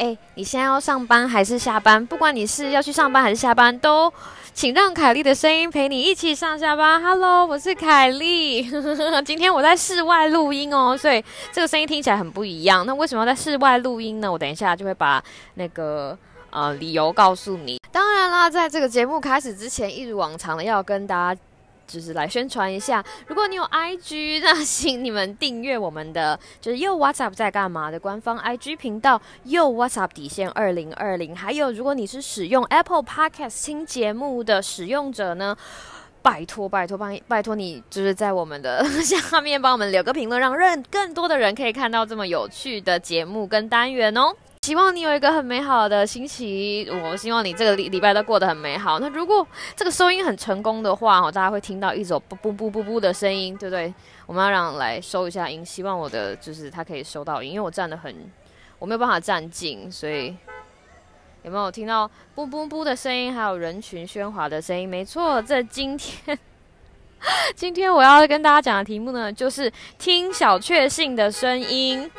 哎，你现在要上班还是下班？不管你是要去上班还是下班，都请让凯莉的声音陪你一起上下班。Hello，我是凯莉。今天我在室外录音哦，所以这个声音听起来很不一样。那为什么要在室外录音呢？我等一下就会把那个呃理由告诉你。当然啦，在这个节目开始之前，一如往常的要跟大家。就是来宣传一下，如果你有 IG，那请你们订阅我们的就是又 WhatsApp 在干嘛的官方 IG 频道又 WhatsApp 底线二零二零。还有，如果你是使用 Apple Podcast 听节目的使用者呢，拜托拜托帮拜托你，就是在我们的 下面帮我们留个评论，让更更多的人可以看到这么有趣的节目跟单元哦。希望你有一个很美好的星期，我希望你这个礼礼拜都过得很美好。那如果这个收音很成功的话，哦，大家会听到一种不不不不不的声音，对不对？我们要让来收一下音，希望我的就是它可以收到音，因为我站得很，我没有办法站近，所以有没有听到不不不的声音，还有人群喧哗的声音？没错，这今天 今天我要跟大家讲的题目呢，就是听小确幸的声音。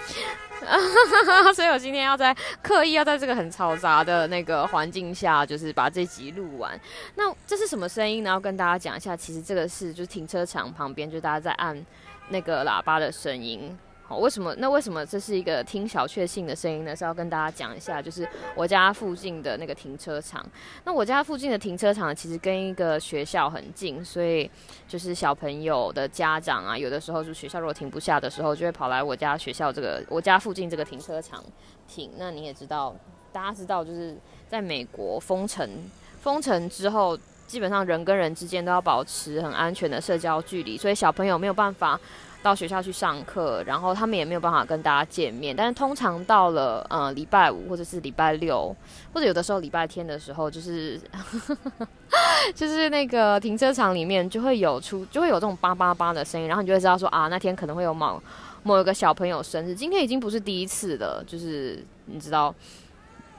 所以，我今天要在刻意要在这个很嘈杂的那个环境下，就是把这集录完。那这是什么声音呢？要跟大家讲一下，其实这个是就是停车场旁边，就大家在按那个喇叭的声音。为什么？那为什么这是一个听小确幸的声音呢？是要跟大家讲一下，就是我家附近的那个停车场。那我家附近的停车场其实跟一个学校很近，所以就是小朋友的家长啊，有的时候就学校如果停不下的时候，就会跑来我家学校这个我家附近这个停车场停。那你也知道，大家知道，就是在美国封城封城之后，基本上人跟人之间都要保持很安全的社交距离，所以小朋友没有办法。到学校去上课，然后他们也没有办法跟大家见面。但是通常到了呃礼拜五或者是礼拜六，或者有的时候礼拜天的时候，就是 就是那个停车场里面就会有出就会有这种叭叭叭的声音，然后你就会知道说啊那天可能会有某某一个小朋友生日。今天已经不是第一次了，就是你知道。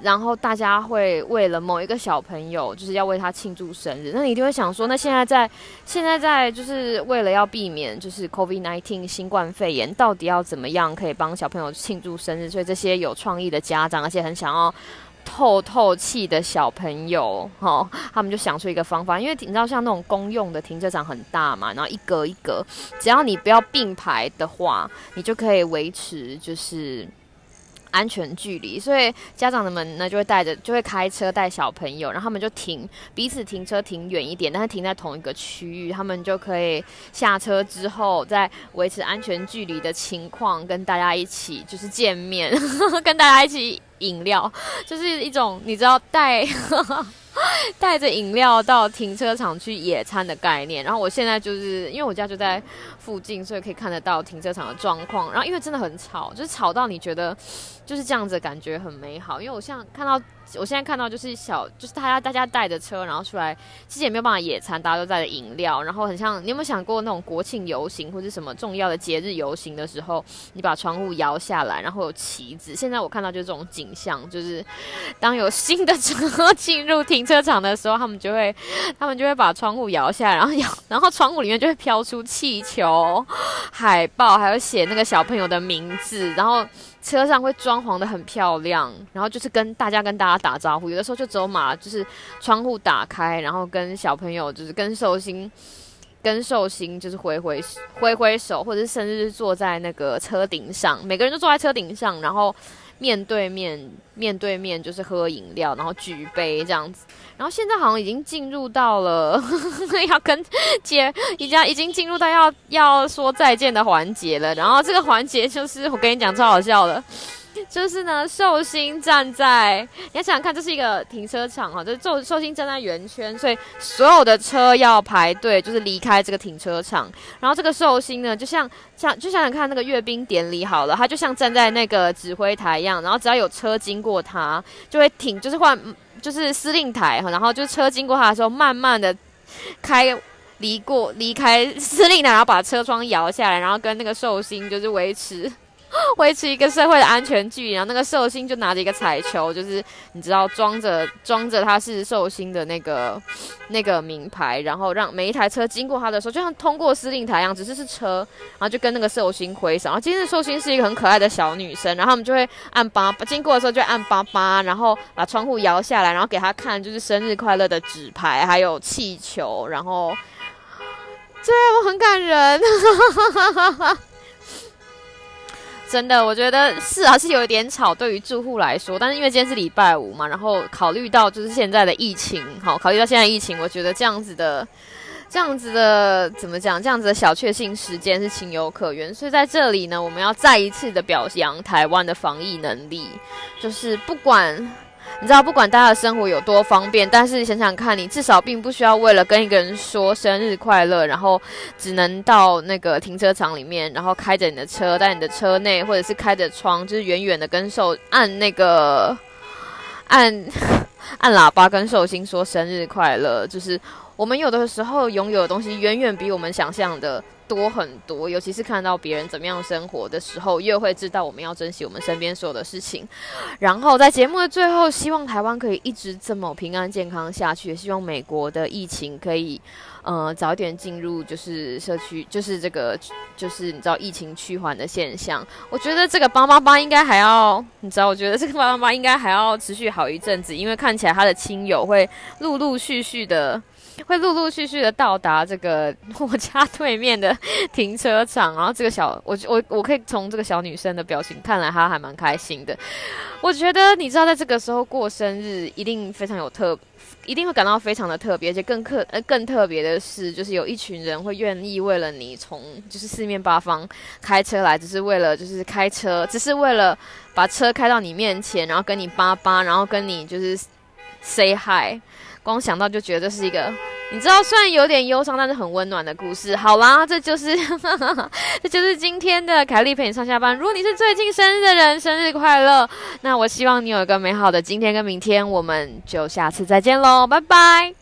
然后大家会为了某一个小朋友，就是要为他庆祝生日，那你一定会想说，那现在在现在在就是为了要避免就是 COVID-19 新冠肺炎，到底要怎么样可以帮小朋友庆祝生日？所以这些有创意的家长，而且很想要透透气的小朋友，哈，他们就想出一个方法，因为你知道像那种公用的停车场很大嘛，然后一格一格，只要你不要并排的话，你就可以维持就是。安全距离，所以家长的们呢就会带着，就会开车带小朋友，然后他们就停，彼此停车停远一点，但是停在同一个区域，他们就可以下车之后，在维持安全距离的情况，跟大家一起就是见面，跟大家一起饮料，就是一种你知道带 带着饮料到停车场去野餐的概念。然后我现在就是因为我家就在附近，所以可以看得到停车场的状况。然后因为真的很吵，就是吵到你觉得。就是这样子，感觉很美好。因为我像看到，我现在看到就是小，就是大家大家带着车，然后出来，其实也没有办法野餐，大家都带着饮料，然后很像。你有没有想过那种国庆游行或者什么重要的节日游行的时候，你把窗户摇下来，然后有旗子？现在我看到就是这种景象，就是当有新的车 进入停车场的时候，他们就会他们就会把窗户摇下来，然后摇，然后窗户里面就会飘出气球、海报，还有写那个小朋友的名字，然后。车上会装潢的很漂亮，然后就是跟大家跟大家打招呼，有的时候就走马，就是窗户打开，然后跟小朋友就是跟寿星，跟寿星就是挥挥挥挥手，或者是甚至是坐在那个车顶上，每个人都坐在车顶上，然后。面对面，面对面就是喝饮料，然后举杯这样子。然后现在好像已经进入到了 要跟姐已经已经进入到要要说再见的环节了。然后这个环节就是我跟你讲超好笑的。就是呢，寿星站在，你要想想看，这是一个停车场哈，就是寿寿星站在圆圈，所以所有的车要排队，就是离开这个停车场。然后这个寿星呢，就像像就想想看那个阅兵典礼好了，他就像站在那个指挥台一样，然后只要有车经过他，就会停，就是换。就是司令台哈，然后就是车经过他的时候，慢慢的开离过离开司令台，然后把车窗摇下来，然后跟那个寿星就是维持。维持一个社会的安全距离，然后那个寿星就拿着一个彩球，就是你知道装着装着他是寿星的那个那个名牌，然后让每一台车经过他的时候，就像通过司令台一样，只是是车，然后就跟那个寿星挥手。然后今天寿星是一个很可爱的小女生，然后他们就会按八经过的时候就按八八，然后把窗户摇下来，然后给他看就是生日快乐的纸牌，还有气球，然后对我很感人。真的，我觉得是还，是有一点吵，对于住户来说。但是因为今天是礼拜五嘛，然后考虑到就是现在的疫情，好，考虑到现在疫情，我觉得这样子的，这样子的怎么讲？这样子的小确幸时间是情有可原。所以在这里呢，我们要再一次的表扬台湾的防疫能力，就是不管。你知道，不管大家的生活有多方便，但是想想看，你至少并不需要为了跟一个人说生日快乐，然后只能到那个停车场里面，然后开着你的车，在你的车内，或者是开着窗，就是远远的跟寿按那个按按喇叭跟寿星说生日快乐。就是我们有的时候拥有的东西，远远比我们想象的。多很多，尤其是看到别人怎么样生活的时候，越会知道我们要珍惜我们身边所有的事情。然后在节目的最后，希望台湾可以一直这么平安健康下去，也希望美国的疫情可以，呃，早点进入就是社区，就是这个就是你知道疫情趋缓的现象。我觉得这个八八八应该还要，你知道，我觉得这个八八八应该还要持续好一阵子，因为看起来他的亲友会陆陆续续的。会陆陆续续的到达这个 我家对面的停车场，然后这个小我我我可以从这个小女生的表情看来，她还蛮开心的。我觉得你知道，在这个时候过生日一定非常有特，一定会感到非常的特别，而且更特呃更特别的是，就是有一群人会愿意为了你从就是四面八方开车来，只是为了就是开车，只是为了把车开到你面前，然后跟你叭叭，然后跟你就是 say hi。光想到就觉得这是一个，你知道，虽然有点忧伤，但是很温暖的故事。好啦，这就是，这就是今天的凯莉陪你上下班。如果你是最近生日的人，生日快乐！那我希望你有一个美好的今天跟明天，我们就下次再见喽，拜拜。